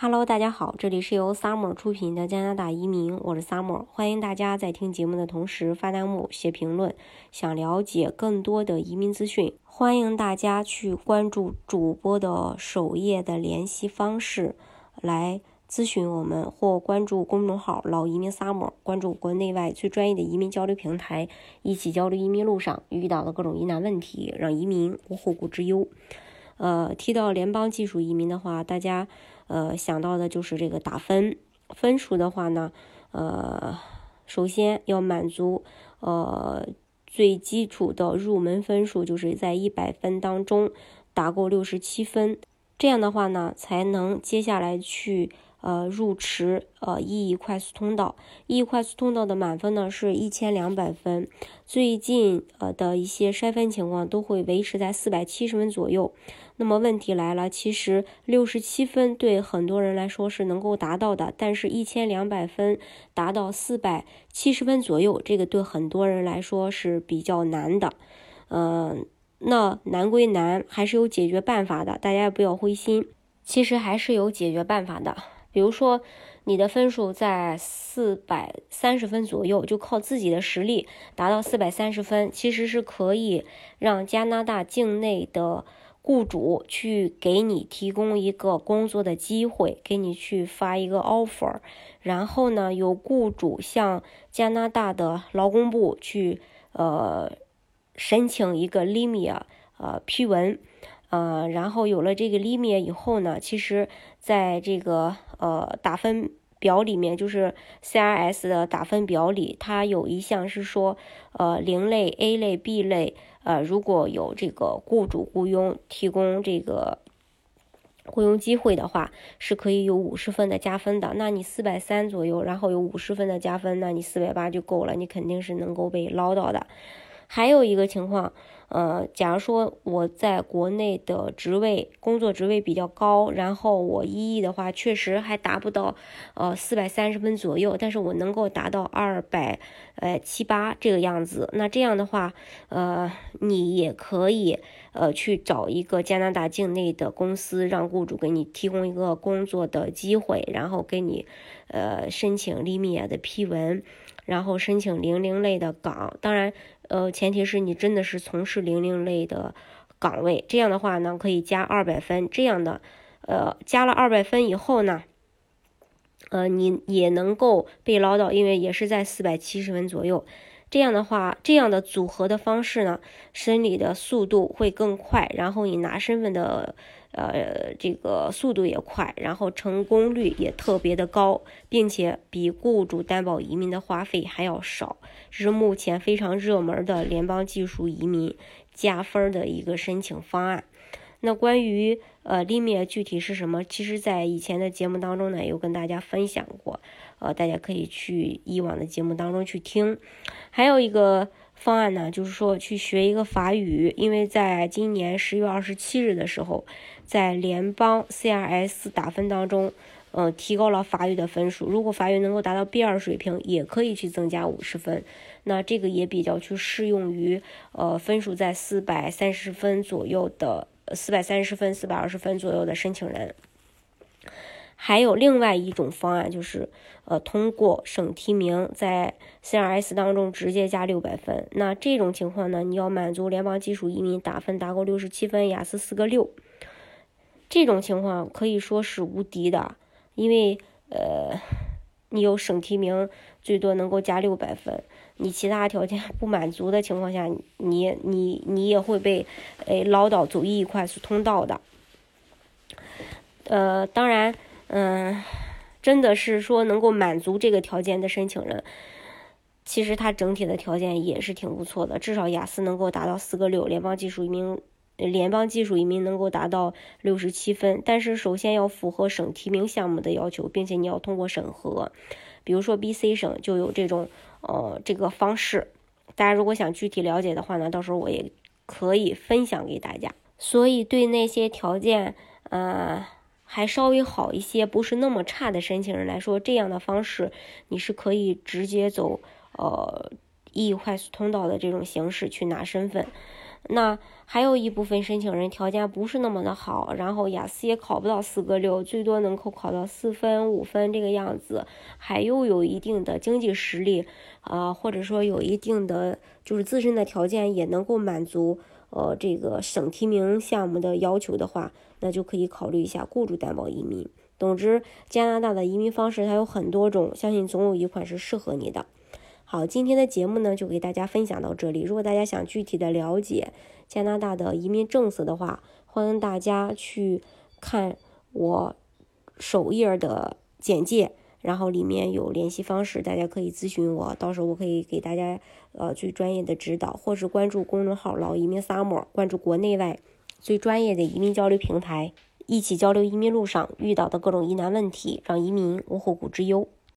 Hello，大家好，这里是由 Summer 出品的加拿大移民，我是 Summer，欢迎大家在听节目的同时发弹幕、写评论。想了解更多的移民资讯，欢迎大家去关注主播的首页的联系方式来咨询我们，或关注公众号“老移民 Summer”，关注国内外最专业的移民交流平台，一起交流移民路上遇到的各种疑难问题，让移民无后顾之忧。呃，提到联邦技术移民的话，大家。呃，想到的就是这个打分分数的话呢，呃，首先要满足呃最基础的入门分数，就是在一百分当中打够六十七分，这样的话呢，才能接下来去呃入池呃 EE 快速通道。EE 快速通道的满分呢是一千两百分，最近呃的一些筛分情况都会维持在四百七十分左右。那么问题来了，其实六十七分对很多人来说是能够达到的，但是一千两百分达到四百七十分左右，这个对很多人来说是比较难的。嗯，那难归难，还是有解决办法的，大家不要灰心。其实还是有解决办法的，比如说你的分数在四百三十分左右，就靠自己的实力达到四百三十分，其实是可以让加拿大境内的。雇主去给你提供一个工作的机会，给你去发一个 offer，然后呢，由雇主向加拿大的劳工部去呃申请一个 limia 呃批文，呃，然后有了这个 limia 以后呢，其实在这个呃打分表里面，就是 CRS 的打分表里，它有一项是说呃零类、A 类、B 类。呃，如果有这个雇主雇佣提供这个雇佣机会的话，是可以有五十分的加分的。那你四百三左右，然后有五十分的加分，那你四百八就够了，你肯定是能够被捞到的。还有一个情况。呃，假如说我在国内的职位工作职位比较高，然后我一亿的话，确实还达不到呃四百三十分左右，但是我能够达到二百呃七八这个样子。那这样的话，呃，你也可以呃去找一个加拿大境内的公司，让雇主给你提供一个工作的机会，然后给你呃申请利米亚的批文，然后申请零零类的岗，当然。呃，前提是你真的是从事零零类的岗位，这样的话呢，可以加二百分。这样的，呃，加了二百分以后呢，呃，你也能够被捞到，因为也是在四百七十分左右。这样的话，这样的组合的方式呢，审理的速度会更快，然后你拿身份的。呃，这个速度也快，然后成功率也特别的高，并且比雇主担保移民的花费还要少，这是目前非常热门的联邦技术移民加分的一个申请方案。那关于呃 limit 具体是什么，其实在以前的节目当中呢，有跟大家分享过，呃，大家可以去以往的节目当中去听。还有一个。方案呢，就是说去学一个法语，因为在今年十月二十七日的时候，在联邦 CRS 打分当中，嗯，提高了法语的分数。如果法语能够达到 B 二水平，也可以去增加五十分。那这个也比较去适用于，呃，分数在四百三十分左右的，四百三十分、四百二十分左右的申请人。还有另外一种方案，就是呃通过省提名，在 CRS 当中直接加六百分。那这种情况呢，你要满足联邦技术移民打分达够六十七分，雅思四个六，这种情况可以说是无敌的，因为呃你有省提名，最多能够加六百分，你其他条件不满足的情况下，你你你也会被诶唠叨走一快速通道的。呃，当然。嗯，真的是说能够满足这个条件的申请人，其实他整体的条件也是挺不错的，至少雅思能够达到四个六，联邦技术移民，联邦技术移民能够达到六十七分。但是首先要符合省提名项目的要求，并且你要通过审核。比如说 B、C 省就有这种呃这个方式，大家如果想具体了解的话呢，到时候我也可以分享给大家。所以对那些条件，呃。还稍微好一些，不是那么差的申请人来说，这样的方式你是可以直接走呃 E 快速通道的这种形式去拿身份。那还有一部分申请人条件不是那么的好，然后雅思也考不到四个六，最多能够考到四分五分这个样子，还又有一定的经济实力，啊，或者说有一定的就是自身的条件也能够满足，呃，这个省提名项目的要求的话，那就可以考虑一下雇主担保移民。总之，加拿大的移民方式它有很多种，相信总有一款是适合你的。好，今天的节目呢就给大家分享到这里。如果大家想具体的了解加拿大的移民政策的话，欢迎大家去看我首页的简介，然后里面有联系方式，大家可以咨询我，到时候我可以给大家呃最专业的指导，或是关注公众号“老移民 summer”，关注国内外最专业的移民交流平台，一起交流移民路上遇到的各种疑难问题，让移民无后顾之忧。